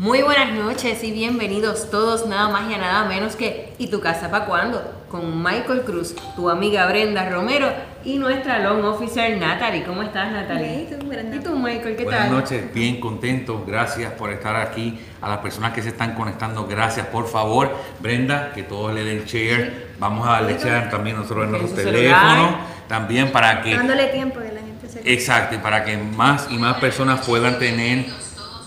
Muy buenas noches y bienvenidos todos, nada más y nada menos que ¿Y tu casa para cuándo? Con Michael Cruz, tu amiga Brenda Romero y nuestra long officer Natalie. ¿Cómo estás, Natalie? Bien, ¿Y tú, Michael? ¿Qué Buenas tal? noches, bien contento. Gracias por estar aquí. A las personas que se están conectando, gracias. Por favor, Brenda, que todos le den share. Vamos a darle share también nosotros en nuestro teléfono. También para que Dándole tiempo que la gente se... Exacto, y para que más y más personas puedan tener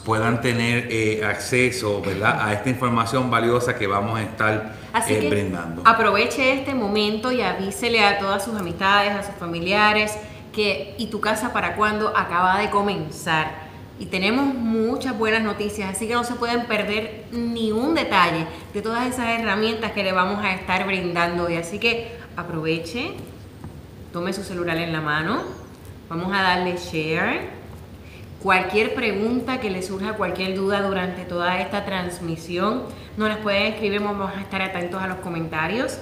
puedan tener eh, acceso ¿verdad? a esta información valiosa que vamos a estar Así eh, que brindando. aproveche este momento y avísele a todas sus amistades, a sus familiares que ¿Y tu casa para cuándo? acaba de comenzar. Y tenemos muchas buenas noticias, así que no se pueden perder ni un detalle de todas esas herramientas que le vamos a estar brindando hoy. Así que aproveche, tome su celular en la mano, vamos a darle share. Cualquier pregunta que le surja, cualquier duda durante toda esta transmisión, nos las pueden escribir, vamos a estar atentos a los comentarios,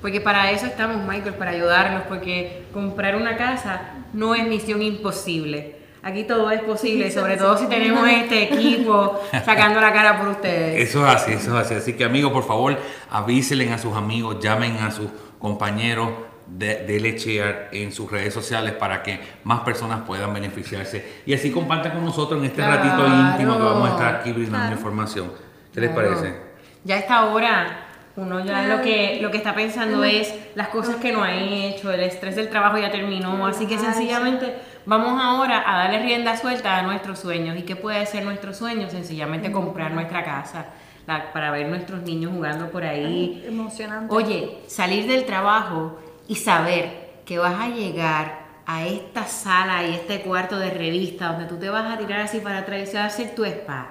porque para eso estamos, Michael, para ayudarlos, porque comprar una casa no es misión imposible. Aquí todo es posible, sobre todo si tenemos este equipo sacando la cara por ustedes. Eso es así, eso es así. Así que amigos, por favor, avísenle a sus amigos, llamen a sus compañeros, de, denle share en sus redes sociales para que más personas puedan beneficiarse y así compartan con nosotros en este Claro. ratito íntimo que vamos a estar aquí brindando Claro. información. ¿Qué les Claro. parece? Ya a esta hora, uno ya lo que, lo que está pensando es las cosas que no ha hecho, el estrés del trabajo ya terminó, así que Ay, sencillamente vamos ahora a darle rienda suelta a nuestros sueños. ¿Y qué puede ser nuestro sueño? Sencillamente comprar nuestra casa, la- para ver nuestros niños jugando por ahí. Emocionante. Oye, salir del trabajo y saber que vas a llegar a esta sala y este cuarto de revista donde tú te vas a tirar así para atrás y se va a hacer tu spa.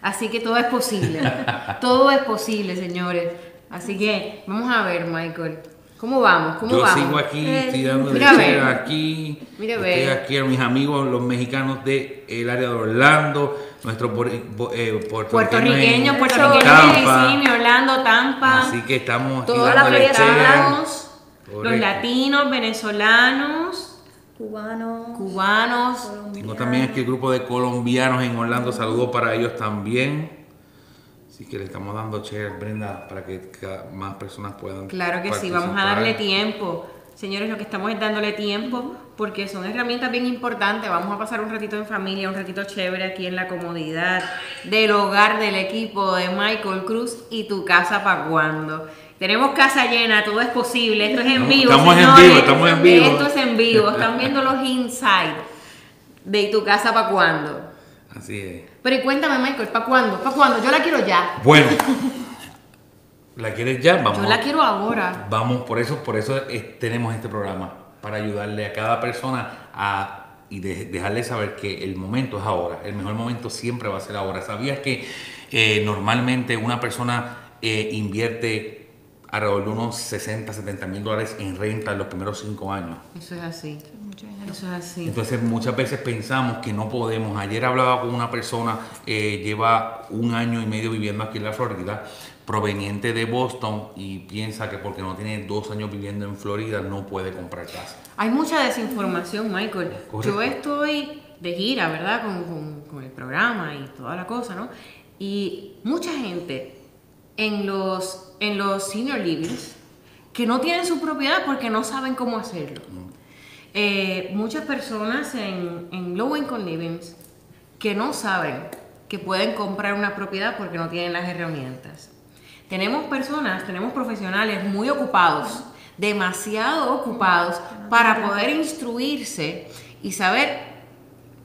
Así que todo es posible. todo es posible, señores. Así que vamos a ver, Michael. ¿Cómo vamos? ¿Cómo Yo vamos? sigo aquí, Eh, estoy dando mira ver. aquí. Mira estoy ver. aquí a mis amigos, los mexicanos del área de Orlando, nuestros eh, Puertorriqueños, puertorriqueños de. Kissimmee, Orlando, Tampa. Así que estamos toda la dándole Los latinos, venezolanos, Cubano. cubanos. colombiano. Tengo también aquí el grupo de colombianos en Orlando, saludos para ellos también. Así que le estamos dando share, Brenda, para que más personas puedan. Claro que sí, vamos a darle tiempo. Señores, lo que estamos es dándole tiempo porque son herramientas bien importantes. Vamos a pasar un ratito en familia, un ratito chévere aquí en la comodidad del hogar del equipo de Michael Cruz y tu casa para cuando. Tenemos casa llena, todo es posible. Esto es en vivo. Estamos en vivo, estamos en vivo. Esto es en vivo. Están viendo los inside de ¿Y tu casa para cuándo. Así es. Pero cuéntame, Michael, ¿para cuándo? ¿Para cuándo? Yo la quiero ya. Bueno, ¿la quieres ya? Vamos. Yo la quiero ahora. Vamos, por eso, por eso es- tenemos este programa, para ayudarle a cada persona a y de- dejarle saber que el momento es ahora, el mejor momento siempre va a ser ahora. ¿Sabías que eh, normalmente una persona eh, invierte alrededor de unos 60, 70 mil dólares en renta en los primeros cinco años? Eso es así. Eso es así. Entonces muchas veces pensamos que no podemos. Ayer hablaba con una persona, eh, lleva un año y medio viviendo aquí en la Florida, proveniente de Boston y piensa que porque no tiene dos años viviendo en Florida no puede comprar casa. Hay mucha desinformación, Michael. Correcto. Yo estoy de gira, ¿verdad? Con, con- con el programa y toda la cosa, ¿no? Y mucha gente en los, en los senior livings que no tienen su propiedad porque no saben cómo hacerlo. Eh, muchas personas en, en low income livings que no saben que pueden comprar una propiedad porque no tienen las herramientas. Tenemos personas, tenemos profesionales muy ocupados, demasiado ocupados para poder instruirse y saber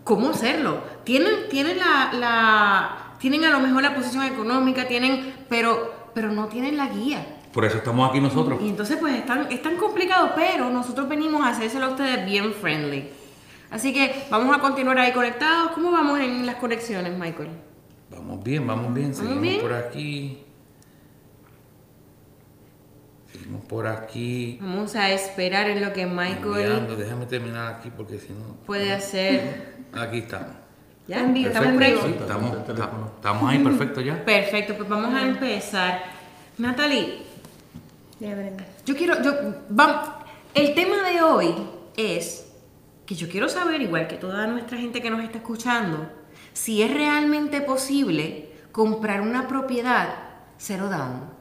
cómo hacerlo. Tienen, tienen la, la- tienen a lo mejor la posición económica, tienen, pero, pero no tienen la guía. Por eso estamos aquí nosotros. Y entonces pues es tan, es tan complicado, pero nosotros venimos a hacérselo a ustedes bien friendly. Así que vamos a continuar ahí conectados. ¿Cómo vamos en las conexiones, Michael? Vamos bien, vamos bien, seguimos bien? por aquí. Seguimos por aquí. Vamos a esperar en lo que Michael Enviando. Déjame terminar aquí porque si no. puede hacer. Aquí estamos. ¿Ya? En vivo. ¿Estamos ready? sí, estamos, ahí, perfecto ya. Perfecto, pues vamos a empezar. Natalie, yo quiero, yo, vamos, el tema de hoy es que yo quiero saber, igual que toda nuestra gente que nos está escuchando, si es realmente posible comprar una propiedad, cero down.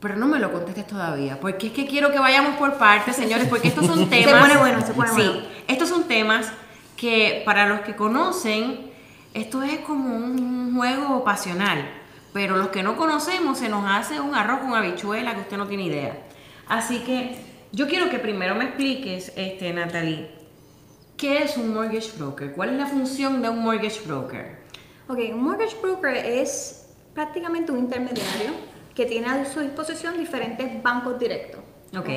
Pero no me lo contestes todavía, porque es que quiero que vayamos por partes, señores, porque estos son temas. Se pone bueno, se pone sí, bueno. estos son temas que para los que conocen, esto es como un juego pasional. Pero los que no conocemos se nos hace un arroz con habichuela que usted no tiene idea. Así que yo quiero que primero me expliques, este, Natalie, ¿qué es un mortgage broker? ¿Cuál es la función de un mortgage broker? Ok, un mortgage broker es prácticamente un intermediario que tiene a su disposición diferentes bancos directos. Ok.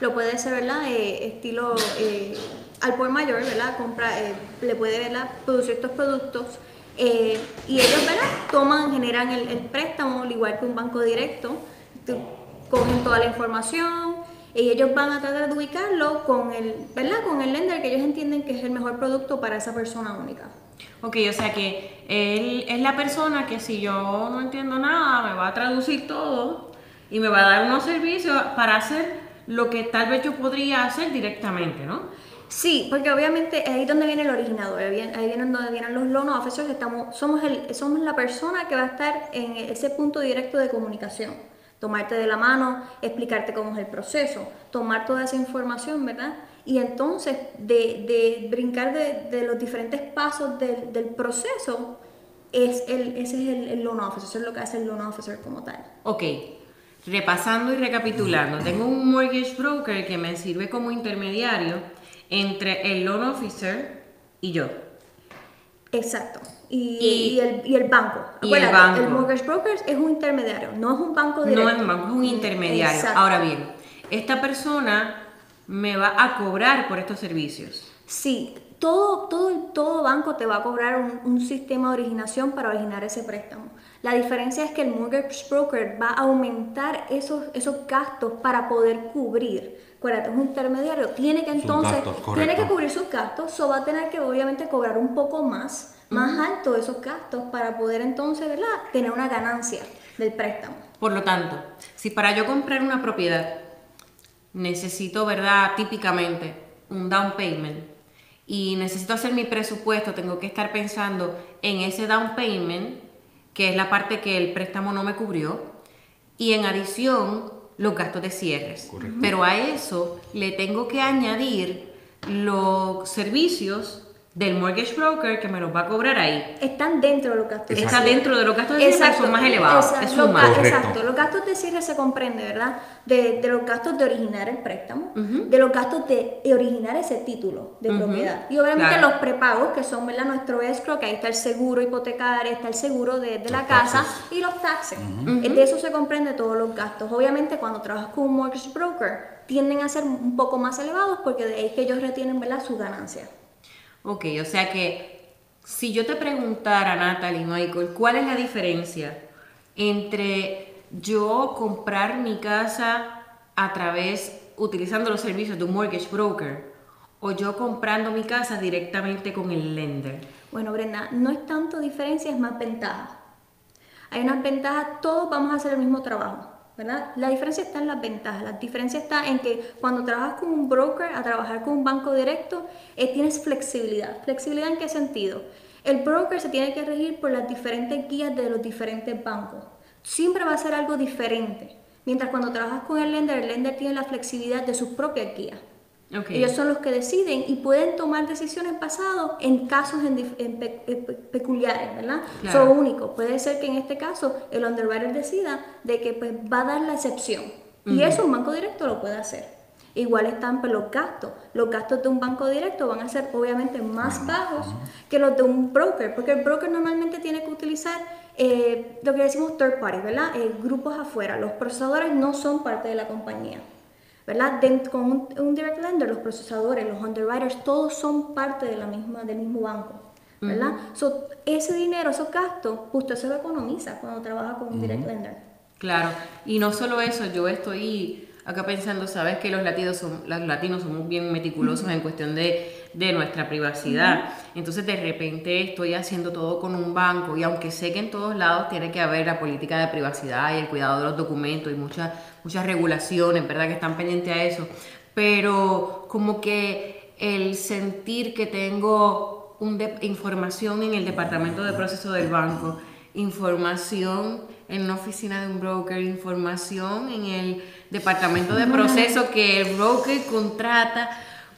Lo puede ser, ¿verdad? Eh, estilo eh, al por mayor, ¿verdad? Compra, eh, le puede, ¿verdad? Producir estos productos. eh, y ellos, ¿verdad? Toman, generan el, préstamo, al igual que un banco directo. Cogen toda la información y ellos van a tratar con el, ¿verdad? Con el lender que ellos entienden que es el mejor producto para esa persona única. Ok, o sea que él es la persona que si yo no entiendo nada, me va a traducir todo y me va a dar unos servicios para hacer lo que tal vez yo podría hacer directamente, ¿no? Sí, porque obviamente ahí es donde viene el originador, ahí viene, ahí vienen donde vienen los loan officers, estamos, somos, el, somos la persona que va a estar en ese punto directo de comunicación. Tomarte de la mano, explicarte cómo es el proceso, tomar toda esa información, ¿verdad? Y entonces de, de brincar de, los diferentes pasos del, del proceso, es el, ese es el, el loan officer, eso es lo que hace el loan officer como tal. Ok, repasando y recapitulando, tengo un mortgage broker que me sirve como intermediario entre el loan officer y yo. Exacto. Y, Y- y el, y el banco. y el Acuérdate, banco. mortgage broker es un intermediario, no es un banco directo. No es un banco, es un intermediario. Exacto. Ahora bien, esta persona me va a cobrar por estos servicios. Sí, todo, todo, todo banco te va a cobrar un, un sistema de originación para originar ese préstamo. La diferencia es que el mortgage broker va a aumentar esos, esos gastos para poder cubrir. Acuérdate, es un intermediario, tiene que entonces, gastos, tiene que cubrir sus gastos, o va a tener que obviamente cobrar un poco más, más alto esos gastos para poder entonces, ¿verdad?, tener una ganancia del préstamo. Por lo tanto, si para yo comprar una propiedad necesito, ¿verdad? Típicamente un down payment y necesito hacer mi presupuesto, tengo que estar pensando en ese down payment, que es la parte que el préstamo no me cubrió, y en adición los gastos de cierres. Correcto. Pero a eso le tengo que añadir los servicios del mortgage broker que me los va a cobrar ahí. Están dentro de los gastos. de Está dentro de los gastos de cierre, pero son más elevados. exacto, es los suma. exacto, gastos de cierre se comprende, ¿verdad? De, de los gastos de originar el préstamo, de los gastos de originar ese título de propiedad. Y obviamente claro. los prepagos, que son, ¿verdad? Nuestro escrow, que ahí está el seguro hipotecario, está el seguro de, de la casa taxes. y los taxes. Eh, De eso se comprende todos los gastos. Obviamente cuando trabajas con un mortgage broker, tienden a ser un poco más elevados porque de ahí es que ellos retienen, ¿verdad? Su ganancia. Ok, o sea que si yo te preguntara, Natalie, Michael, ¿cuál es la diferencia entre yo comprar mi casa a través, utilizando los servicios de un mortgage broker, o yo comprando mi casa directamente con el lender? Bueno, Brenda, no es tanto diferencia, es más ventaja. Hay unas ventajas, todos vamos a hacer el mismo trabajo, La diferencia está en las ventajas. La diferencia está en que cuando trabajas con un broker a trabajar con un banco directo, eh, tienes flexibilidad. ¿Flexibilidad en qué sentido? El broker se tiene que regir por las diferentes guías de los diferentes bancos. Siempre va a ser algo diferente. Mientras cuando trabajas con el lender, el lender tiene la flexibilidad de sus propias guías. Ellos son los que deciden y pueden tomar decisiones basadas en casos en en pe- pe- peculiares, ¿verdad? Claro. Son únicos. Puede ser que en este caso el underwriter decida de que pues, va a dar la excepción. Y eso un banco directo lo puede hacer. Igual están pues, los gastos. Los gastos de un banco directo van a ser obviamente más bajos que los de un broker, porque el broker normalmente tiene que utilizar eh, lo que decimos third party, ¿verdad? Eh, grupos afuera. Los procesadores no son parte de la compañía. ¿Verdad? Con un, un direct lender, los procesadores, los underwriters, todos son parte de la misma, del mismo banco, ¿verdad? So, ese dinero, esos gastos, usted se lo economiza cuando trabaja con un direct lender. Claro, y no solo eso, yo estoy acá pensando, sabes que los latinos, son, los latinos somos bien meticulosos en cuestión de, de nuestra privacidad. Entonces de repente estoy haciendo todo con un banco y aunque sé que en todos lados tiene que haber la política de privacidad y el cuidado de los documentos y muchas, muchas regulaciones, ¿verdad? Que están pendientes a eso. Pero como que el sentir que tengo un de- información en el departamento de proceso del banco información en la oficina de un broker, información en el departamento de proceso que el broker contrata,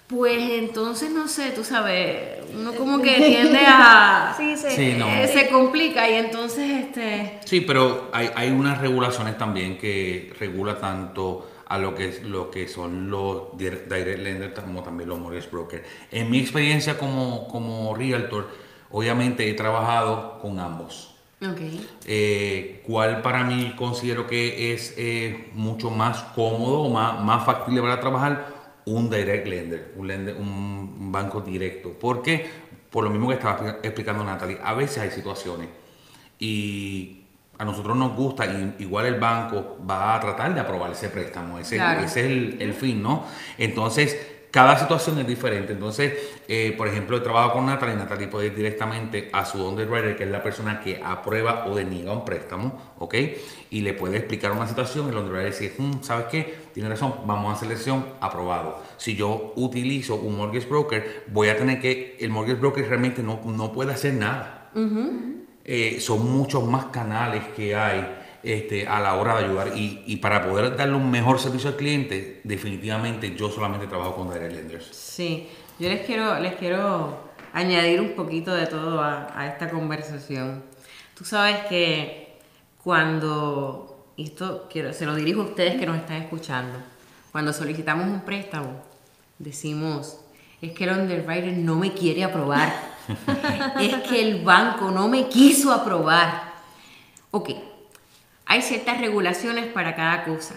pues entonces no sé, tú sabes, uno como que tiende a... Sí, sí. Sí, no. eh, se complica y entonces este... Sí, pero hay, hay unas regulaciones también que regula tanto a lo que, lo que son los dir- direct lenders como también los mortgage brokers. En mi experiencia como, como realtor, obviamente he trabajado con ambos. Ok. Eh, ¿Cuál para mí considero que es eh, mucho más cómodo o más, más factible para trabajar? Un direct lender, un, lender, un banco directo. Porque, por lo mismo que estaba expli- explicando Natalie, a veces hay situaciones y a nosotros nos gusta, y igual el banco va a tratar de aprobar ese préstamo, ese, Claro. ese es el, el fin, ¿no? Entonces, cada situación es diferente. Entonces, eh, por ejemplo, he trabajado con Natalie, Natalie puede ir directamente a su underwriter, que es la persona que aprueba o deniega un préstamo, ¿ok? Y le puede explicar una situación, el underwriter dice, "Hmm, ¿sabes qué? Tiene razón, vamos a selección, aprobado. Si yo utilizo un mortgage broker, voy a tener que, el mortgage broker realmente no, no puede hacer nada. Eh, son muchos más canales que hay este, a la hora de ayudar y, y para poder darle un mejor servicio al cliente, definitivamente yo solamente trabajo con direct lenders. Sí, yo les quiero, les quiero añadir un poquito de todo a, a esta conversación. Tú sabes que cuando, y esto quiero, se lo dirijo a ustedes que nos están escuchando, cuando solicitamos un préstamo, decimos, es que el underwriter no me quiere aprobar, es que el banco no me quiso aprobar. Ok, hay ciertas regulaciones para cada cosa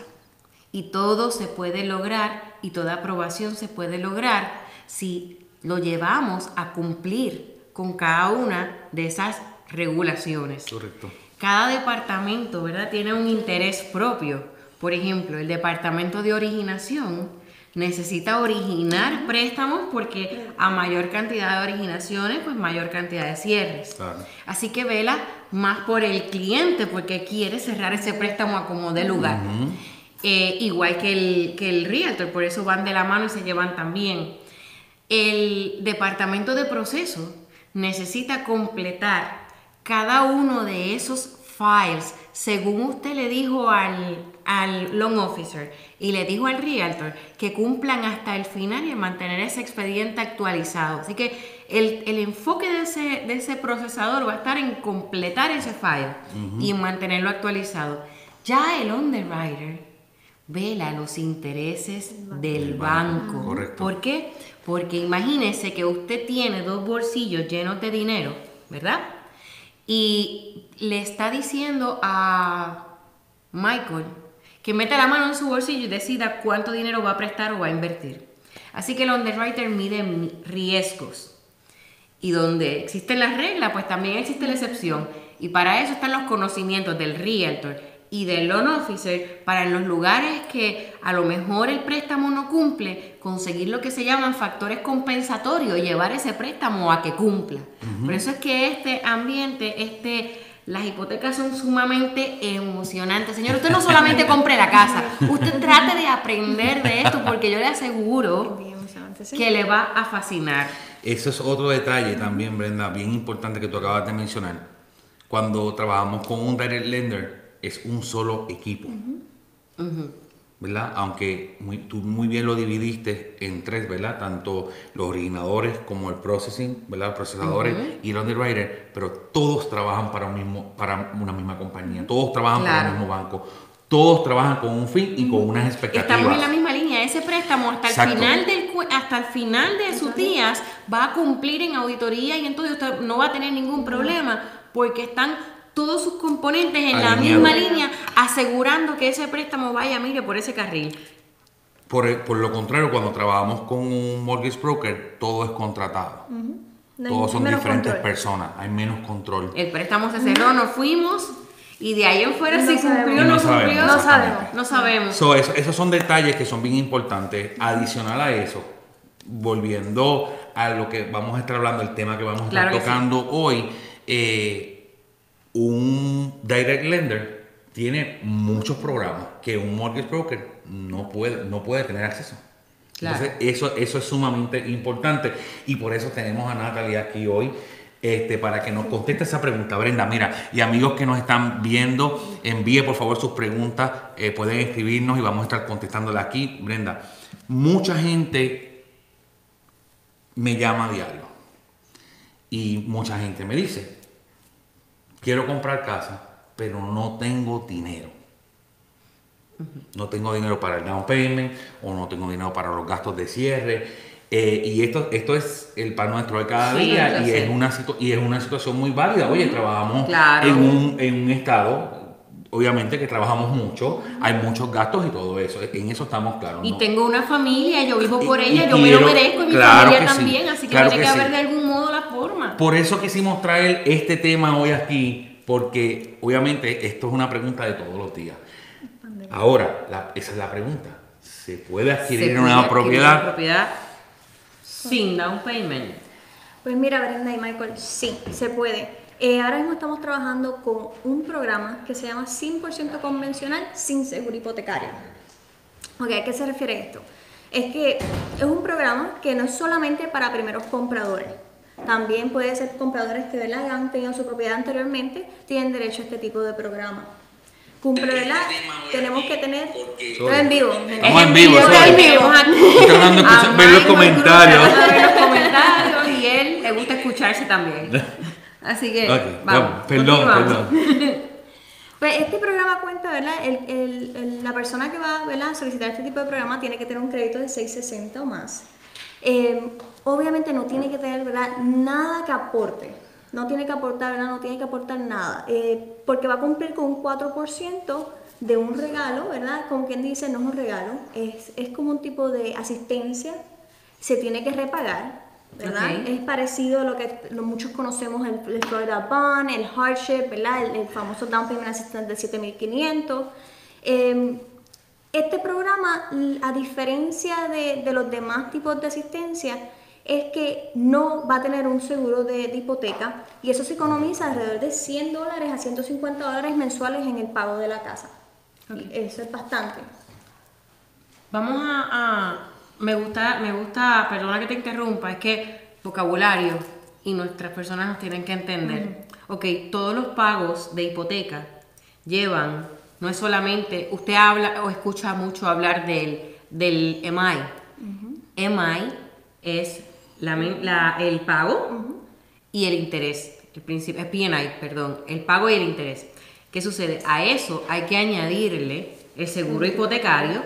y todo se puede lograr y toda aprobación se puede lograr si lo llevamos a cumplir con cada una de esas regulaciones. Correcto. Cada departamento, ¿verdad? Tiene un interés propio. Por ejemplo, el departamento de originación necesita originar préstamos porque a mayor cantidad de originaciones, pues mayor cantidad de cierres. Claro. Así que vela más por el cliente porque quiere cerrar ese préstamo a como de lugar. Eh, igual que el, que el realtor, por eso van de la mano y se llevan también. El departamento de proceso necesita completar cada uno de esos files según usted le dijo al, al loan officer y le dijo al realtor que cumplan hasta el final y mantener ese expediente actualizado. Así que el, el enfoque de ese, de ese procesador va a estar en completar ese file y mantenerlo actualizado. Ya el underwriter vela los intereses del banco. Correcto. ¿Por qué? Porque imagínese que usted tiene dos bolsillos llenos de dinero, ¿verdad? Y le está diciendo a Michael que meta la mano en su bolsillo y decida cuánto dinero va a prestar o va a invertir. Así que el underwriter mide mi- riesgos. Y donde existen las reglas, pues también existe la excepción. Y para eso están los conocimientos del realtor y del loan officer para en los lugares que a lo mejor el préstamo no cumple, conseguir lo que se llaman factores compensatorios llevar ese préstamo a que cumpla. Por eso es que este ambiente, este, las hipotecas son sumamente emocionantes. Señor, usted no solamente compre la casa, usted trate de aprender de esto porque yo le aseguro que le va a fascinar. Eso es otro detalle también, Brenda, bien importante que tú acabas de mencionar. Cuando trabajamos con un direct lender, es un solo equipo. ¿Verdad? Aunque muy- tú muy bien lo dividiste en tres, ¿verdad? Tanto los originadores como el processing, ¿verdad? Los procesadores y el underwriter, pero todos trabajan para, un mismo, para una misma compañía, todos trabajan para el mismo banco, todos trabajan con un fin y con unas expectativas. Estamos en la misma línea. Ese préstamo hasta el final del hasta el final de sus días va a cumplir en auditoría y entonces usted no va a tener ningún problema porque están todos sus componentes en la Alineados. misma línea asegurando que ese préstamo vaya, mire, por ese carril. Por, por lo contrario, cuando trabajamos con un mortgage broker, todo es contratado. No hay- Todos son diferentes control. personas, hay menos control. El préstamo se cerró, nos fuimos y de ahí en fuera No si sabemos. cumplió o no, no sabemos, cumplió. No sabemos. No sabemos. So, eso- esos son detalles que son bien importantes. Adicional a eso, volviendo a lo que vamos a estar hablando, el tema que vamos a estar Claro que sí. tocando hoy, eh, un direct lender tiene muchos programas que un mortgage broker no puede, no puede tener acceso. Claro. Entonces, eso, eso es sumamente importante y por eso tenemos a Natalie aquí hoy este, para que nos conteste esa pregunta, Brenda. Mira, y amigos que nos están viendo, envíe por favor sus preguntas, eh, pueden escribirnos y vamos a estar contestándola aquí. Brenda, mucha gente me llama a diario y mucha gente me dice, quiero comprar casa, pero no tengo dinero. No tengo dinero para el down payment o no tengo dinero para los gastos de cierre. Eh, y esto, esto es el pan nuestro de cada día y es, una y es una situación muy válida. Oye, trabajamos en, un, en un estado, obviamente que trabajamos mucho, hay muchos gastos y todo eso, en eso estamos claros. Y tengo una familia, yo vivo por ella, yo me lo merezco y mi familia también, así que tiene que, haber de algún la forma. Por eso quisimos traer este tema hoy aquí, porque obviamente esto es una pregunta de todos los días. Ahora, esa es la pregunta. ¿Se puede adquirir una propiedad? sin down payment? Pues mira, Brenda y Michael, sí, se puede. Eh, ahora mismo estamos trabajando con un programa que se llama 100% convencional sin seguro hipotecario. Ok, ¿a qué se refiere esto? Es que es un programa que no es solamente para primeros compradores. También puede ser compradores que ¿verdad? han tenido su propiedad anteriormente, tienen derecho a este tipo de programa cumple, ¿verdad? Tenemos que tener. Todo en vivo. Estamos en vivo, Estamos en vivo. Estoy de ver los comentarios. ver los comentarios y él le gusta escucharse también. Así que. Vamos, perdón, perdón. Pues este programa cuenta, ¿verdad? El, el, la persona que va ¿verdad? a solicitar este tipo de programa tiene que tener un crédito de 660 o más. Eh, obviamente no tiene que tener ¿verdad? nada que aporte no tiene que aportar, ¿verdad? No tiene que aportar nada, eh, porque va a cumplir con un 4% de un regalo, ¿verdad? Como quien dice, no es un regalo, es, es como un tipo de asistencia, se tiene que repagar, ¿verdad? Es parecido a lo que muchos conocemos, el, el, Florida Bond, el Hardship, ¿verdad? El, famoso Down Payment Assistance de 7500. Em, este programa, a diferencia de, de los demás tipos de asistencia, es que no va a tener un seguro de, hipoteca y eso se economiza alrededor de 100 dólares a 150 dólares mensuales en el pago de la casa. eso es bastante. Vamos a, me gusta, me gusta, perdona que te interrumpa, es que vocabulario y nuestras personas nos tienen que entender. Ok, todos los pagos de hipoteca llevan, no es solamente, usted habla o escucha mucho hablar del, del MI. MI es el pago y el interés. El principio, PNI, perdón, el pago y el interés. ¿Qué sucede? A eso hay que añadirle el seguro hipotecario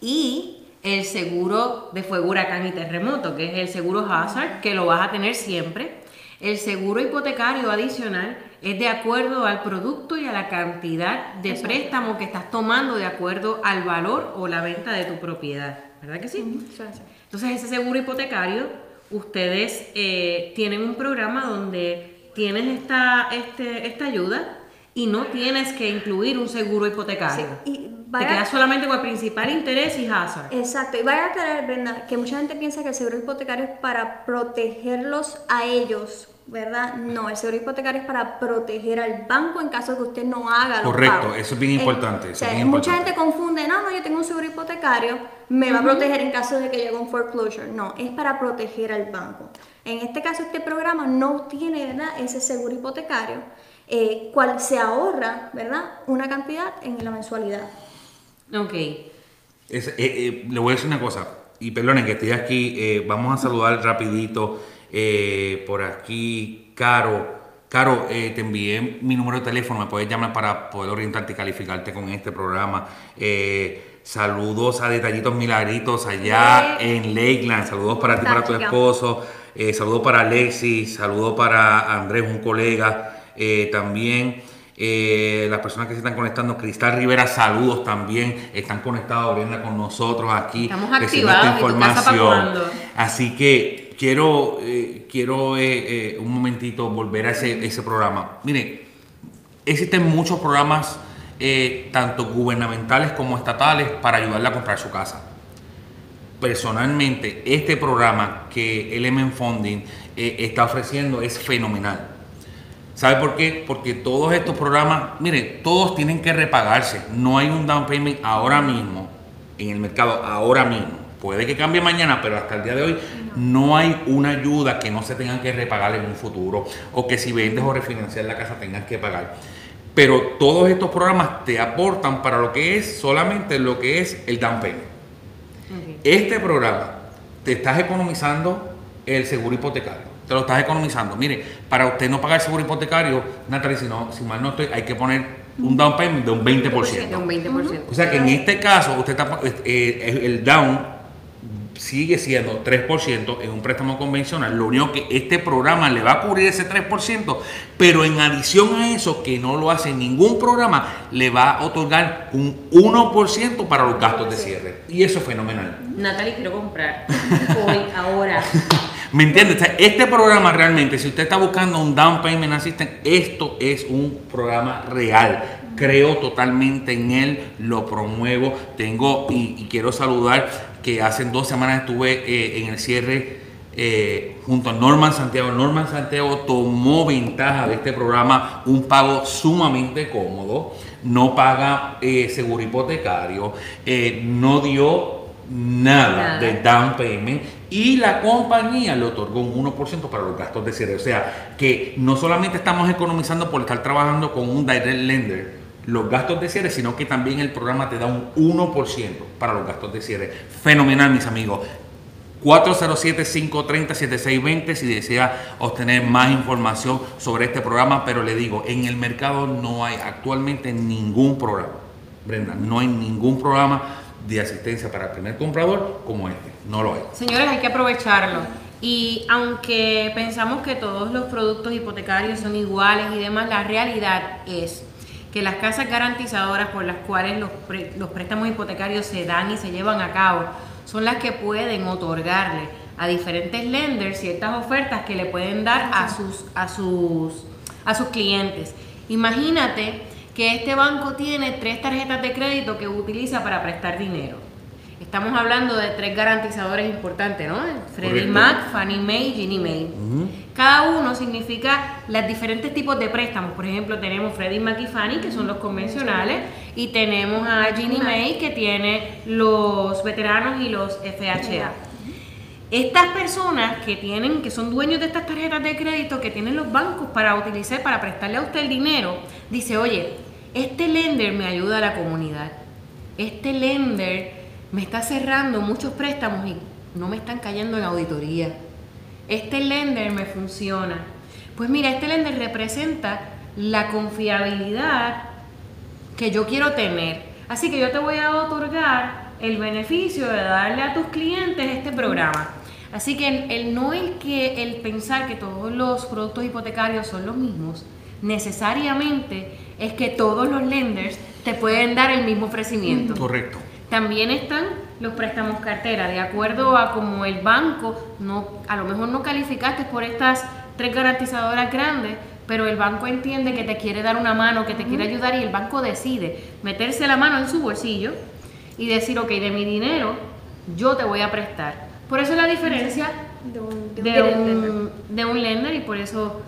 y el seguro de fuego, huracán y terremoto, que es el seguro hazard, que lo vas a tener siempre. El seguro hipotecario adicional es de acuerdo al producto y a la cantidad de préstamo que estás tomando de acuerdo al valor o la venta de tu propiedad. ¿Verdad que sí? Entonces ese seguro hipotecario ustedes eh, tienen un programa donde tienes esta, este, esta ayuda y no tienes que incluir un seguro hipotecario. y Te quedas solamente con el principal interés y hazard. Exacto. Y vaya a aclarar, Brenda, que mucha gente piensa que el seguro hipotecario es para protegerlos a ellos ¿verdad? No, el seguro hipotecario es para proteger al banco en caso de que usted no haga lo Correcto, eso es bien importante. mucha gente confunde, no, no, yo tengo un seguro hipotecario, me va a proteger en caso de que llegue un foreclosure. No, es para proteger al banco. En este caso, este programa no tiene, ¿verdad? Ese seguro hipotecario, eh, cual se ahorra, ¿verdad? Una cantidad en la mensualidad. Ok. Es, eh, eh, le voy a decir una cosa, y perdonen que estoy aquí, vamos a saludar rapidito eh, por aquí, Caro. Caro, eh, te envié mi número de teléfono, me puedes llamar para poder orientarte y calificarte con este programa. Eh, saludos a Detallitos Milagritos allá en Lakeland. Saludos para ti, para tu esposo. saludos para Alexis. Saludos para Andrés, un colega también. Las personas que se están conectando, Cristal Rivera, saludos también, están conectados, Brenda, con nosotros aquí. Estamos activados. información. Así que quiero, eh, quiero eh, eh, un momentito volver a ese, ese programa. Mire, existen muchos programas, tanto gubernamentales como estatales, para ayudarle a comprar su casa. Personalmente, este programa que Element Funding está ofreciendo es fenomenal. ¿Sabe por qué? Porque todos estos programas, mire, todos tienen que repagarse. No hay un down payment ahora mismo en el mercado, ahora mismo Puede que cambie mañana, pero hasta el día de hoy no hay una ayuda que no se tengan que repagar en un futuro o que si vendes o refinanciar la casa tengas que pagar. Pero todos estos programas te aportan para lo que es solamente lo que es el down payment. Este programa te estás economizando el seguro hipotecario. Te lo estás economizando. Mire, para usted no pagar el seguro hipotecario, Natalie, si, no, si mal no estoy, hay que poner un down payment de un 20%. De un 20%. O sea que en este caso, usted está, eh, el down sigue siendo 3% en un préstamo convencional. Lo único que este programa le va a cubrir ese 3%, pero en adición a eso, que no lo hace ningún programa, le va a otorgar un 1% para los gastos de cierre. Y eso es fenomenal. Natalie, quiero comprar hoy, ahora. ¿Me entiendes? O sea, este programa realmente, si usted está buscando un down payment assistant, esto es un programa real. Creo totalmente en él, lo promuevo. Tengo y, y quiero saludar que hace dos semanas estuve eh, en el cierre eh, junto a Norman Santiago. Norman Santiago tomó ventaja de este programa, un pago sumamente cómodo, no paga eh, seguro hipotecario, no dio nada, Nada. de down payment y la compañía le otorgó un 1% para los gastos de cierre. O sea, que no solamente estamos economizando por estar trabajando con un direct lender los gastos de cierre, sino que también el programa te da un 1% para los gastos de cierre. Fenomenal, mis amigos. 407-530-7620 si desea obtener más información sobre este programa, pero le digo, en el mercado no hay actualmente ningún programa. Brenda, no hay ningún programa de asistencia para el primer comprador como este. No lo hay. Señores, hay que aprovecharlo. Y aunque pensamos que todos los productos hipotecarios son iguales y demás, la realidad es que las casas garantizadoras por las cuales los, pre- los préstamos hipotecarios se dan y se llevan a cabo son las que pueden otorgarle a diferentes lenders ciertas ofertas que le pueden dar a sus, a sus, a sus clientes. Imagínate que este banco tiene tres tarjetas de crédito que utiliza para prestar dinero. Estamos hablando de tres garantizadores importantes, ¿no? Freddie. Mac, Fannie Mae y Ginnie Mae. Cada uno significa los diferentes tipos de préstamos. Por ejemplo, tenemos Freddie Mac y Fannie, que son los convencionales, y tenemos a Ginnie Mae, que tiene los veteranos y los FHA. Estas personas que tienen, que son dueños de estas tarjetas de crédito, que tienen los bancos para utilizar, para prestarle a usted el dinero, dice, oye, este lender me ayuda a la comunidad. Este lender me está cerrando muchos préstamos y no me están cayendo en auditoría. Este lender me funciona. Pues mira, este lender representa la confiabilidad que yo quiero tener. Así que yo te voy a otorgar el beneficio de darle a tus clientes este programa. Así que el, el no el que el pensar que todos los productos hipotecarios son los mismos, necesariamente es que todos los lenders te pueden dar el mismo ofrecimiento. Correcto. También están los préstamos cartera, de acuerdo a como el banco, no, a lo mejor no calificaste por estas tres garantizadoras grandes, pero el banco entiende que te quiere dar una mano, que te quiere ayudar y el banco decide meterse la mano en su bolsillo y decir, ok, de mi dinero yo te voy a prestar. Por eso es la diferencia De un, de un de direct lender. un, de un lender y por eso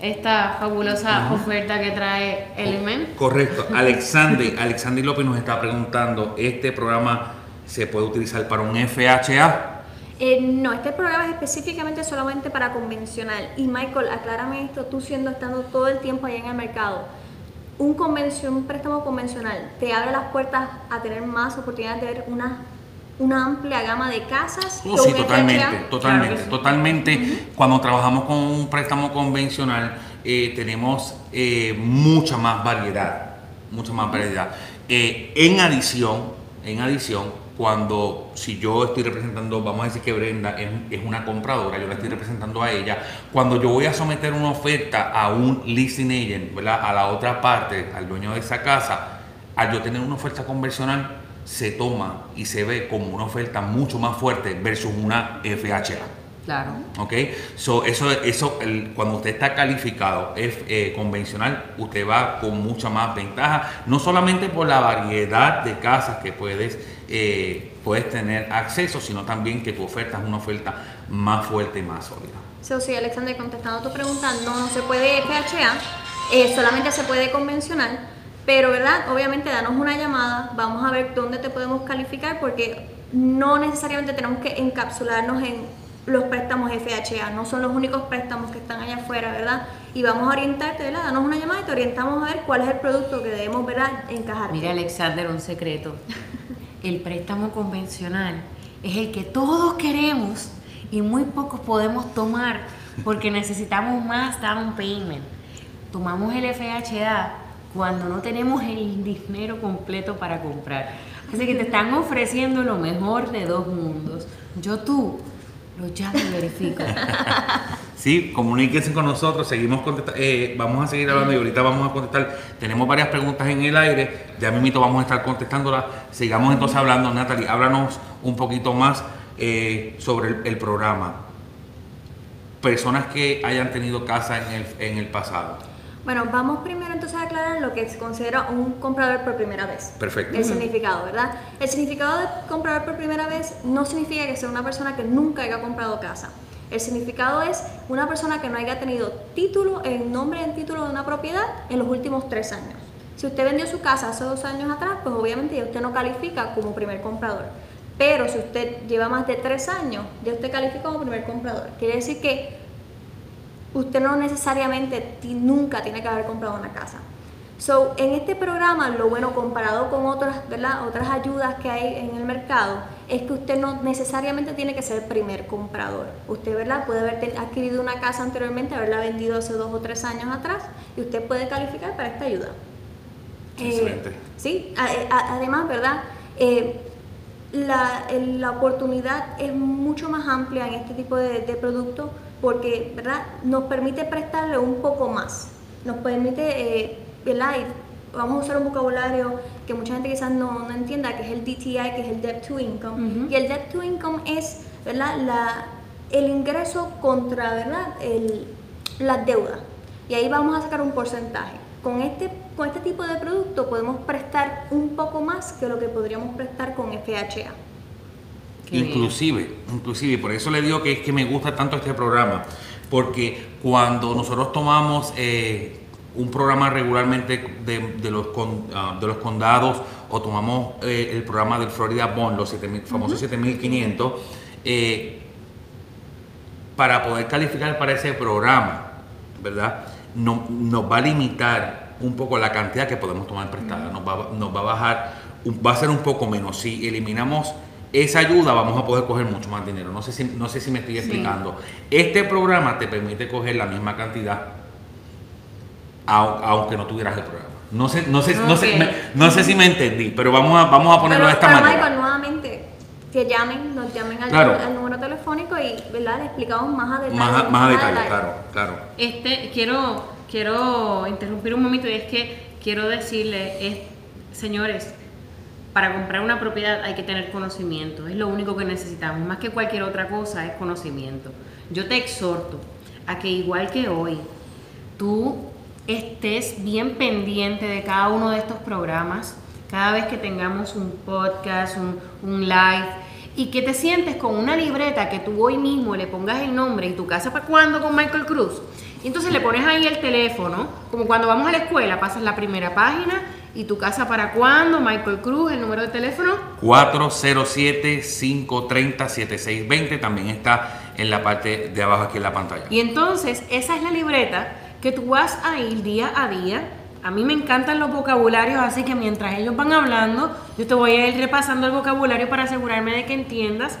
esta fabulosa oferta que trae Element. Correcto. Alexander, Alexander López nos está preguntando, ¿este programa se puede utilizar para un FHA? Eh, no, este programa es específicamente solamente para convencional. Y Michael, aclárame esto, tú siendo estando todo el tiempo allá en el mercado, un, convención, un préstamo convencional te abre las puertas a tener más oportunidades de ver una, una amplia gama de casas. Oh, sí, totalmente, FHA. totalmente, Claro que sí. totalmente. Cuando trabajamos con un préstamo convencional, eh, tenemos eh, mucha más variedad, mucha más variedad. Eh, en adición, en adición, cuando si yo estoy representando, vamos a decir que Brenda es, es una compradora, yo la estoy representando a ella, cuando yo voy a someter una oferta a un leasing agent, ¿verdad? a la otra parte, al dueño de esa casa, al yo tener una oferta convencional, se toma y se ve como una oferta mucho más fuerte versus una FHA. Claro. ¿Ok? So, eso, eso el- cuando usted está calificado es eh, convencional, usted va con mucha más ventaja, no solamente por la variedad de casas que puedes, eh, puedes tener acceso, sino también que tu oferta es una oferta más fuerte y más sólida. So, sí, Alexander, contestando tu pregunta, no, no se puede FHA, eh, solamente se puede convencional, Pero, ¿verdad? Obviamente, danos una llamada, vamos a ver dónde te podemos calificar, porque no necesariamente tenemos que encapsularnos en los préstamos FHA, no son los únicos préstamos que están allá afuera, ¿verdad? Y vamos a orientarte, ¿verdad? Danos una llamada y te orientamos a ver cuál es el producto que debemos, ¿verdad? Encajar. Mira, Alexander, un secreto. El préstamo convencional es el que todos queremos y muy pocos podemos tomar porque necesitamos más down payment. Tomamos el FHA cuando no tenemos el dinero completo para comprar. Así que te están ofreciendo lo mejor de dos mundos. Yo tú lo llamo y verifico. Sí, comuníquense con nosotros, seguimos contesta- eh, vamos a seguir hablando y ahorita vamos a contestar. Tenemos varias preguntas en el aire, ya mismito vamos a estar contestándolas. Sigamos entonces hablando, Natalie, háblanos un poquito más eh, sobre el, el programa. Personas que hayan tenido casa en el, en el pasado. Bueno, vamos primero entonces a aclarar lo que se considera un comprador por primera vez. Perfecto. El significado, ¿verdad? El significado de comprador por primera vez no significa que sea una persona que nunca haya comprado casa. El significado es una persona que no haya tenido título, en nombre en título de una propiedad en los últimos tres años. Si usted vendió su casa hace dos años atrás, pues obviamente ya usted no califica como primer comprador. Pero si usted lleva más de tres años, ya usted califica como primer comprador. Quiere decir que usted no necesariamente nunca tiene que haber comprado una casa. So, en este programa, lo bueno comparado con otras, ¿verdad? otras ayudas que hay en el mercado, es que usted no necesariamente tiene que ser primer comprador. Usted ¿verdad? puede haber adquirido una casa anteriormente, haberla vendido hace dos o tres años atrás, y usted puede calificar para esta ayuda. Eh, Excelente. sí, a- a- además, ¿verdad? Eh, la, la oportunidad es mucho más amplia en este tipo de, de productos porque ¿verdad? nos permite prestarle un poco más. Nos permite, eh, ¿verdad? Vamos a usar un vocabulario que mucha gente quizás no, no entienda, que es el DTI, que es el Debt to Income. Y el Debt to Income es ¿verdad? La, el ingreso contra ¿verdad? El, las deudas. Y ahí vamos a sacar un porcentaje. Con este, con este tipo de producto podemos prestar un poco más que lo que podríamos prestar con FHA. Qué bien. inclusive, inclusive, por eso le digo que es que me gusta tanto este programa, porque cuando nosotros tomamos eh, un programa regularmente de, de los, con- ah, de los condados o tomamos eh, el programa del Florida Bond, los 7000 famosos 7500, eh, para poder calificar para ese programa, ¿verdad? No- nos va a limitar un poco la cantidad que podemos tomar prestada, nos va, nos va a bajar, un- va a ser un poco menos. Si eliminamos esa ayuda, vamos a poder coger mucho más dinero. No sé si, no sé si me estoy Sí. explicando. Este programa te permite coger la misma cantidad, au- aunque no tuvieras el programa. No sé, no sé, no sé, me- no sé si me entendí, pero vamos a, vamos a ponerlo pero, de esta pero, manera. Michael, nuevamente, que llamen, nos llamen al, Claro. al número telefónico y ¿verdad? le explicamos más a detalle. Más, a- más a detalle, adelante. claro, claro. Este, quiero, quiero interrumpir un momento y es que quiero decirle, es, señores, para comprar una propiedad hay que tener conocimiento, es lo único que necesitamos, más que cualquier otra cosa es conocimiento. Yo te exhorto a que igual que hoy, tú estés bien pendiente de cada uno de estos programas, cada vez que tengamos un podcast, un, un live, y que te sientes con una libreta que tú hoy mismo le pongas el nombre y tu casa para cuándo con Michael Cruz. Y entonces le pones ahí el teléfono, como cuando vamos a la escuela, pasas la primera página y tu casa para cuándo, Michael Cruz, el número de teléfono. 407-530-7620 también está en la parte de abajo aquí en la pantalla. Y entonces esa es la libreta que tú vas a ir día a día. A mí me encantan los vocabularios, así que mientras ellos van hablando, yo te voy a ir repasando el vocabulario para asegurarme de que entiendas.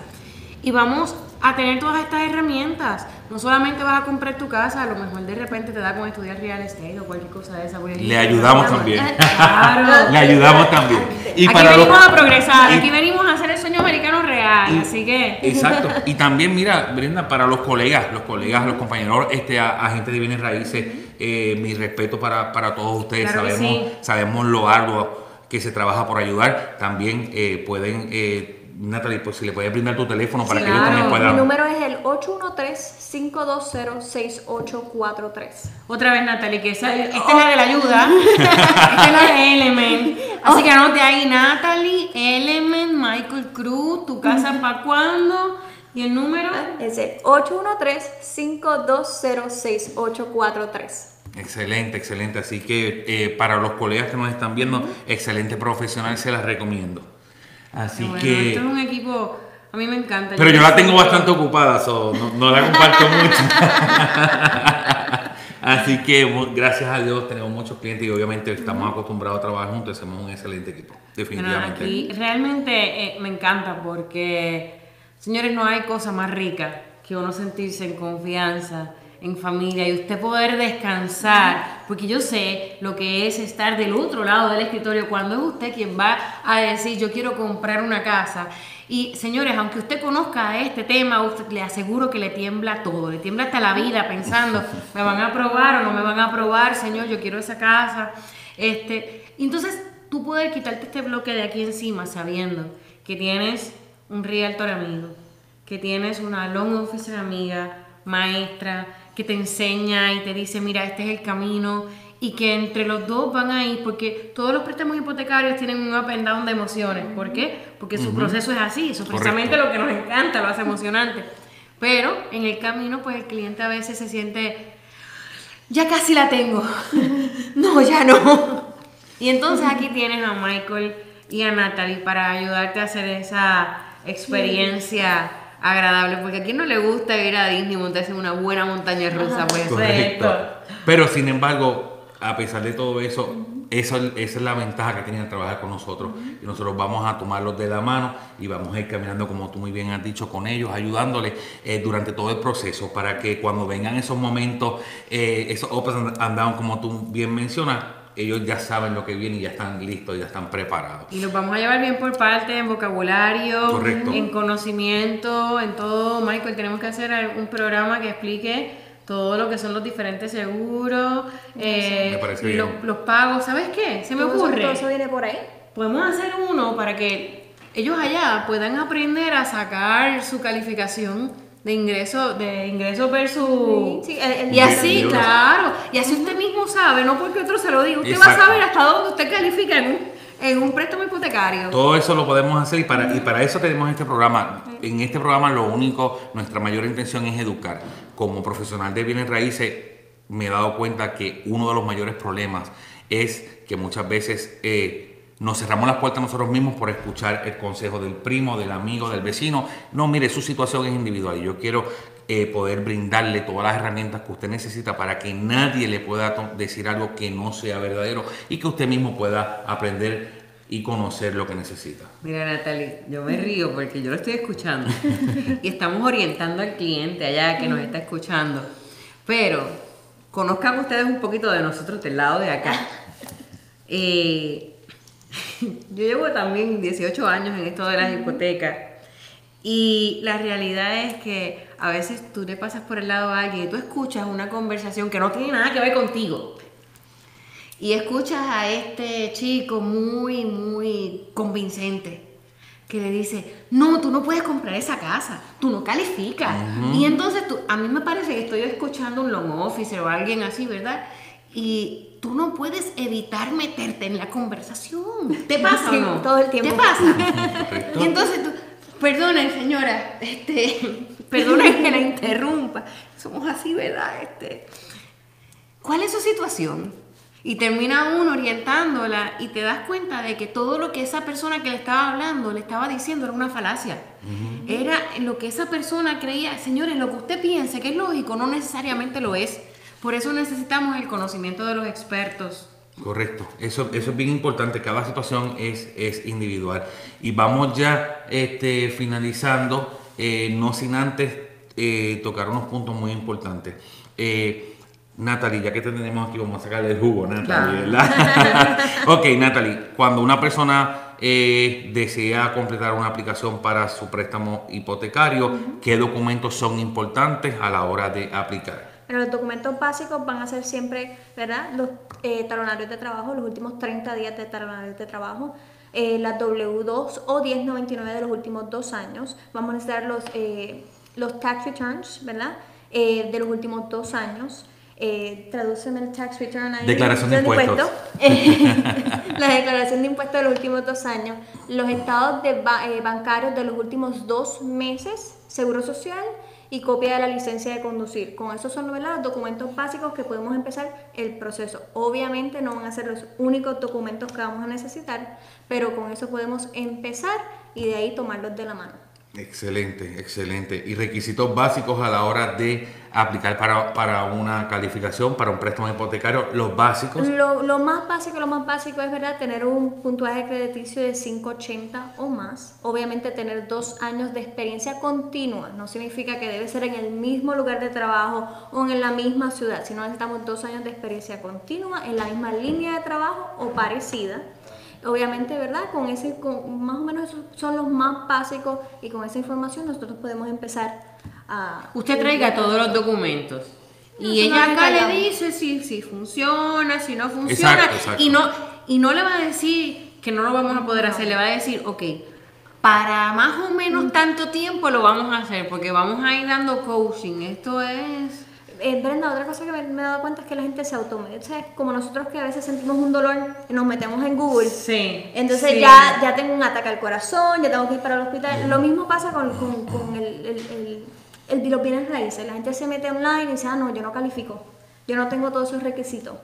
Y vamos a tener todas estas herramientas. No solamente vas a comprar tu casa, a lo mejor de repente te da con estudiar real estate o cualquier cosa de esa. Le ayudamos también. Claro. Le ayudamos también. Y aquí para los- venimos a progresar, y- aquí venimos a hacer el sueño americano real, y- así que... Exacto. Y también, mira, Brenda, para los colegas, los colegas, los compañeros, este, agentes de bienes raíces, eh, mi respeto para, para todos ustedes. Claro sabemos, sí. sabemos lo arduo que se trabaja por ayudar. También eh, pueden, eh, Natalie, pues si le puedes brindar tu teléfono para que ellos también Mi puedan. número es el 813-520-6843. Otra vez, Natalie, que esa, esta es la de la ayuda. esta es la de Element. Así que anote ahí, Natalie, Element, Michael Cruz, tu casa para cuándo y el número. Es el 813-520-6843. Excelente, excelente. Así que eh, para los colegas que nos están viendo, excelente profesional, se las recomiendo. Así Bueno, que... esto es un equipo, a mí me encanta. Pero yo la tengo bastante ocupada, so, no, no la comparto mucho. Así que gracias a Dios tenemos muchos clientes y obviamente estamos acostumbrados a trabajar juntos, somos un excelente equipo, Bueno, definitivamente. aquí realmente eh, me encanta porque, señores, no hay cosa más rica que uno sentirse en confianza, en familia y usted poder descansar, porque yo sé lo que es estar del otro lado del escritorio cuando es usted quien va a decir yo quiero comprar una casa. Y señores, aunque usted conozca este tema, usted, le aseguro que le tiembla todo, le tiembla hasta la vida pensando, ¿me van a aprobar o no me van a aprobar? Señor, yo quiero esa casa. Este, entonces tú puedes quitarte este bloque de aquí encima sabiendo que tienes un realtor amigo, que tienes una loan officer amiga, maestra, que te enseña y te dice, mira, este es el camino, y que entre los dos van a ir, porque todos los préstamos hipotecarios tienen un up and down de emociones. ¿Por qué? Porque su proceso es así, eso es precisamente lo que nos encanta, lo hace emocionante. Pero en el camino, pues el cliente a veces se siente, ya casi la tengo. no, ya no. Y entonces aquí tienes a Michael y a Natalie para ayudarte a hacer esa experiencia agradable. Porque a quien no le gusta ir a Disney y montarse en una buena montaña rusa, pues eso es Correcto. esto. Pero sin embargo, a pesar de todo eso, eso esa es la ventaja que tienen al trabajar con nosotros. Y nosotros vamos a tomarlos de la mano y vamos a ir caminando, como tú muy bien has dicho, con ellos, ayudándoles eh, durante todo el proceso para que cuando vengan esos momentos, eh, esos ups and down, como tú bien mencionas, ellos ya saben lo que viene y ya están listos, ya están preparados. Y los vamos a llevar bien por parte en vocabulario, Correcto. en conocimiento, en todo. Michael, tenemos que hacer un programa que explique todo lo que son los diferentes seguros, eh, Me los pagos. ¿Sabes qué? Se me Todo eso- ocurre. todo eso viene por ahí. Podemos hacer uno para que ellos allá puedan aprender a sacar su calificación de ingreso, de ingreso versus... Sí, sí, el- el- y así, claro, y así usted mismo sabe, no porque otro se lo diga, usted va a saber hasta dónde usted califica en un, en un préstamo hipotecario. Todo eso lo podemos hacer y para, y para eso tenemos este programa. En este programa lo único, nuestra mayor intención es educar. Como profesional de bienes raíces me he dado cuenta que uno de los mayores problemas es que muchas veces eh, nos cerramos las puertas nosotros mismos por escuchar el consejo del primo, del amigo, del vecino. No, mire, su situación es individual y yo quiero eh, poder brindarle todas las herramientas que usted necesita para que nadie le pueda decir algo que no sea verdadero y que usted mismo pueda aprender y conocer lo que necesita. Mira, Natalie, yo me río porque yo lo estoy escuchando y estamos orientando al cliente allá que nos está escuchando. Pero conozcan ustedes un poquito de nosotros del lado de acá. Eh, yo llevo también 18 años en esto de las hipotecas y la realidad es que a veces tú le pasas por el lado a alguien y tú escuchas una conversación que no tiene nada que ver contigo. Y escuchas a este chico muy, muy convincente que le dice, no, tú no puedes comprar esa casa, tú no calificas. Y entonces tú, a mí me parece que estoy escuchando un loan officer o alguien así, ¿verdad? Y tú no puedes evitar meterte en la conversación. ¿Te pasa Sí, o no? todo el tiempo. ¿Te pasa? Y entonces tú, perdone señora, este, perdone que la interrumpa. Somos así, ¿verdad? Este, ¿Cuál es su situación? Y termina uno orientándola y te das cuenta de que todo lo que esa persona que le estaba hablando, le estaba diciendo era una falacia. Era lo que esa persona creía. Señores, lo que usted piense que es lógico no necesariamente lo es. Por eso necesitamos el conocimiento de los expertos. Correcto, eso, eso es bien importante, cada situación es, es individual. Y vamos ya este, finalizando, eh, no sin antes eh, tocar unos puntos muy importantes. Eh, Natalie, ya que te tenemos aquí, vamos a sacarle el jugo, Natalie, Claro. ¿verdad? ok, Natalie, cuando una persona eh, desea completar una aplicación para su préstamo hipotecario, ¿qué documentos son importantes a la hora de aplicar? Pero los documentos básicos van a ser siempre, ¿verdad? Los eh, talonarios de trabajo, los últimos 30 días de talonarios de trabajo, eh, las W2 o 1099 de los últimos dos años. Vamos a necesitar los, eh, los tax returns, ¿verdad? Eh, de los últimos dos años. Eh, tradúceme el tax return ahí. Declaración de impuestos. la declaración de impuestos de los últimos dos años. Los estados de ba- eh, bancarios de los últimos dos meses, seguro social y copia de la licencia de conducir. Con esos son ¿verdad? los documentos básicos que podemos empezar el proceso. Obviamente no van a ser los únicos documentos que vamos a necesitar, pero con eso podemos empezar y de ahí tomarlos de la mano. Excelente, excelente. Y requisitos básicos a la hora de aplicar para, para una calificación, para un préstamo hipotecario, los básicos. Lo, lo, más básico, lo más básico es verdad tener un puntuaje crediticio de 580 o más. Obviamente tener dos años de experiencia continua. No significa que debe ser en el mismo lugar de trabajo o en la misma ciudad, sino necesitamos dos años de experiencia continua en la misma línea de trabajo o parecida Obviamente, ¿verdad? Con ese, con, más o menos esos son los más básicos y con esa información nosotros podemos empezar a... Usted traiga todos los documentos. y ella acá le dice si, si funciona, si no funciona. Y, no, y no le va a decir que no lo vamos a poder hacer, le va a decir, ok, para más o menos tanto tiempo lo vamos a hacer, porque vamos a ir dando coaching. Esto es eh, Brenda, otra cosa que me, he dado cuenta es que la gente se automedica. como nosotros que a veces sentimos un dolor y nos metemos en Google. Sí. Entonces Ya, ya tengo un ataque al corazón, ya tengo que ir para el hospital. Lo mismo pasa con, con, con el, el, el, el, los bienes raíces. La gente se mete online y dice, ah, no, yo no califico. Yo no tengo todos esos requisitos.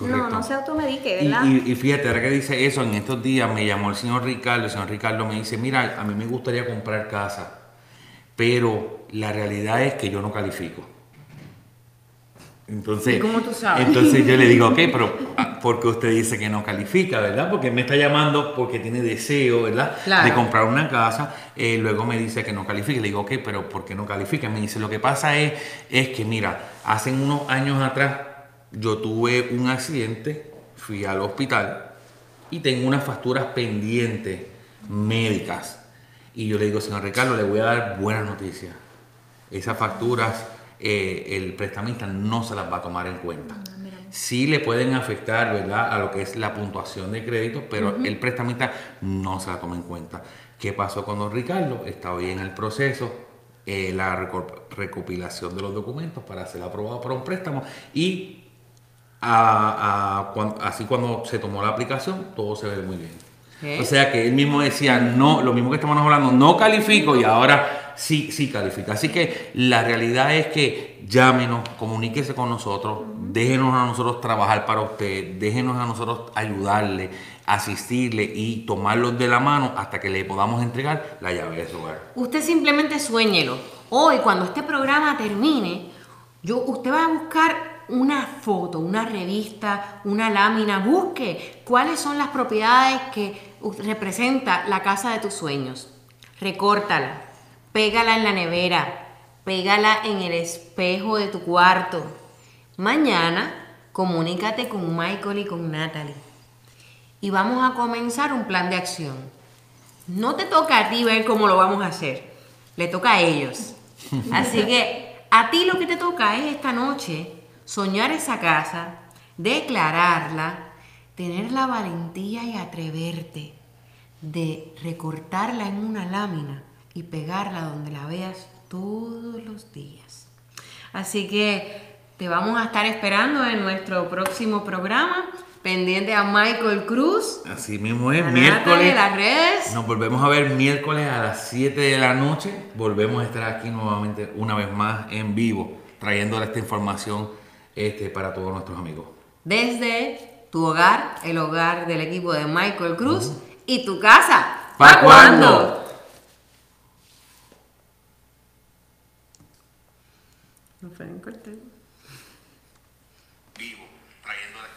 No, no se automedique, ¿verdad? Y, y, fíjate, ahora que dice eso, en estos días me llamó el señor Ricardo, el señor Ricardo me dice, mira, a mí me gustaría comprar casa, pero la realidad es que yo no califico. Entonces, cómo tú sabes? entonces yo le digo, ok, pero ah, ¿por qué usted dice que no califica, verdad? Porque me está llamando porque tiene deseo, ¿verdad? De comprar una casa, eh, luego me dice que no califica. Le digo, ok, pero ¿por qué no califica? Me dice, lo que pasa es, es que, mira, hace unos años atrás yo tuve un accidente, fui al hospital y tengo unas facturas pendientes médicas. Y yo le digo, señor Ricardo, le voy a dar buenas noticias. Esas facturas eh, el prestamista no se las va a tomar en cuenta. Ah, sí le pueden afectar, ¿verdad?, a lo que es la puntuación de crédito, pero el prestamista no se la toma en cuenta. ¿Qué pasó con don Ricardo? Está hoy en el proceso eh, la recopilación de los documentos para ser aprobado para un préstamo y así cuando se tomó la aplicación todo se ve muy bien. O sea que él mismo decía, no, lo mismo que estamos hablando, no califico y ahora sí, sí califica. Así que la realidad es que llámenos, comuníquese con nosotros, déjenos a nosotros trabajar para usted, déjenos a nosotros ayudarle, asistirle y tomarlos de la mano hasta que le podamos entregar la llave de su hogar. Usted simplemente sueñelo. Hoy, cuando este programa termine, yo, usted va a buscar una foto, una revista, una lámina, busque cuáles son las propiedades que representa la casa de tus sueños. Recórtala, Pégala en la nevera, pégala en el espejo de tu cuarto. Mañana comunícate con Michael y con Natalie. Y vamos a comenzar un plan de acción. No te toca a ti ver cómo lo vamos a hacer, le toca a ellos. Así que a ti lo que te toca es esta noche soñar esa casa, declararla, tener la valentía y atreverte de recortarla en una lámina y pegarla donde la veas todos los días. Así que te vamos a estar esperando en nuestro próximo programa. Pendiente a Michael Cruz. Así mismo es, miércoles. las redes. Nos volvemos a ver miércoles a las 7 de la noche. Volvemos a estar aquí nuevamente, una vez más, en vivo, trayéndole esta información este, para todos nuestros amigos. Desde tu hogar, el hogar del equipo de Michael Cruz y tu casa. ¿Para cuándo? No fue en corte.